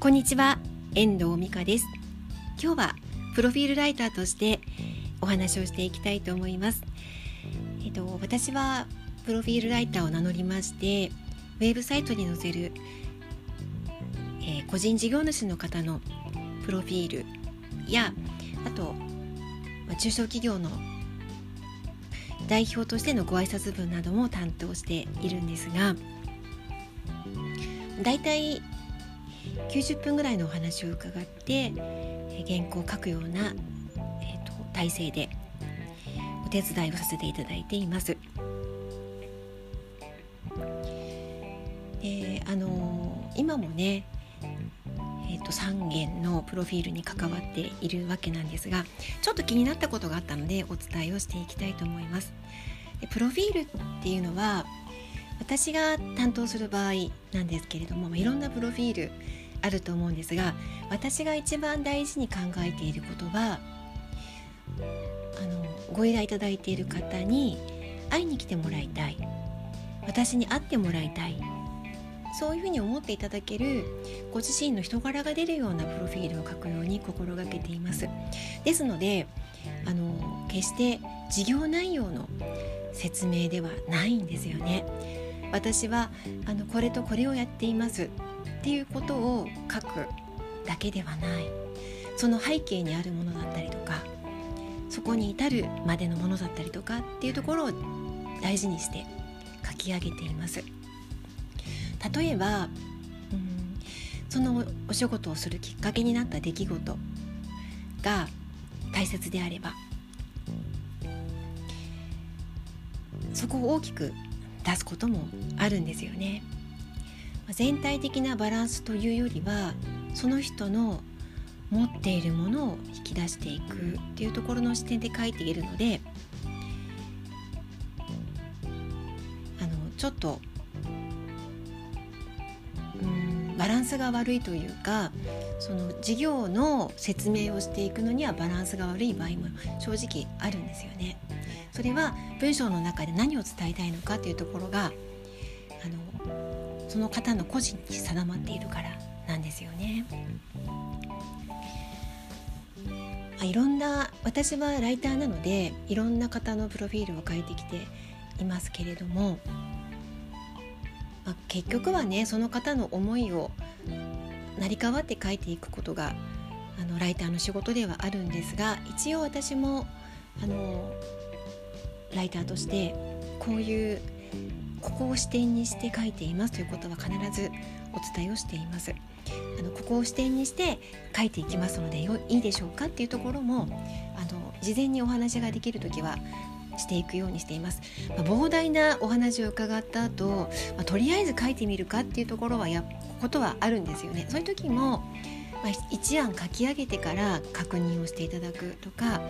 こんにちは遠藤美香です。今日はプロフィールライターとしてお話をしていきたいと思います。えっと私はプロフィールライターを名乗りましてウェブサイトに載せる、えー、個人事業主の方のプロフィールやあと、まあ、中小企業の代表としてのご挨拶文なども担当しているんですがだいたい90分ぐらいのお話を伺って原稿を書くような、えーと、体制でお手伝いをさせていただいています。であのー、今もね、えーと、と3件のプロフィールに関わっているわけなんですがちょっと気になったことがあったのでお伝えをしていきたいと思います。でプロフィールっていうのは私が担当する場合なんですけれどもいろんなプロフィールあると思うんですが私が一番大事に考えていることはあのご依頼いただいている方に会いに来てもらいたい。私に会ってもらいたい。そういうふうに思っていただけるご自身の人柄が出るようなプロフィールを書くように心がけています。ですのであの決して事業内容の説明ではないんですよね。私はあのこれとこれをやっています。っていうことを書くだけではない。その背景にあるものだったりとかそこに至るまでのものだったりとかっていうところを大事にして書き上げています。例えば、うん、そのお仕事をするきっかけになった出来事が大切であればそこを大きく出すこともあるんですよね。全体的なバランスというよりはその人の持っているものを引き出していくっていうところの視点で書いているのであのちょっとうんバランスが悪いというかその事業の説明をしていくのにはバランスが悪い場合も正直あるんですよね。それは文章の中で何を伝えたいのかというところがあのその方の個人に定まっているからなんですよね。あいろんな私はライターなのでいろんな方のプロフィールを書いてきていますけれども、まあ、結局はねその方の思いを成り代わって書いていくことがあのライターの仕事ではあるんですが一応私もあのライターとしてこういうここを視点にして書いていますということは必ずお伝えをしています。あのここを視点にして書いていきますのでよいいでしょうかっていうところもあの事前にお話ができる時はしていくようにしています、まあ、膨大なお話を伺った後、まあ、とりあえず書いてみるかっていうところはやことはあるんですよね。そういう時も、まあ、一案書き上げてから確認をしていただくとか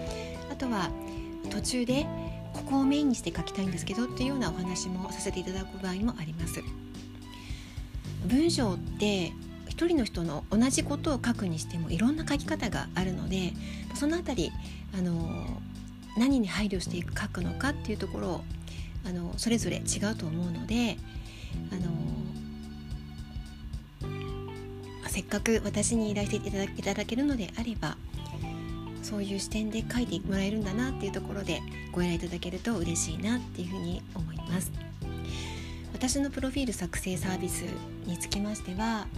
あとは途中でここをメインにして書きたいんですけどっていうようなお話もさせていただく場合もあります。文章って一人の人の同じことを書くにしてもいろんな書き方があるのでその辺りあの何に配慮していく書くのかっていうところをあのそれぞれ違うと思うのであのせっかく私に依頼していただけるのであればそういう視点で書いてもらえるんだなっていうところでご依頼いただけると嬉しいなっていうふうに思います。私のプロフィール作成サービスにつきましては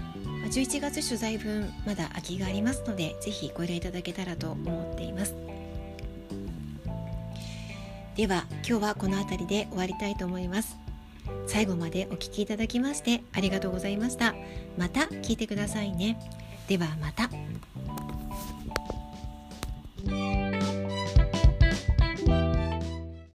11月取材分まだ空きがありますのでぜひご依頼いただけたらと思っています。では今日はこの辺りで終わりたいと思います。最後までお聴きいただきましてありがとうございました。また聞いてくださいね。ではまた。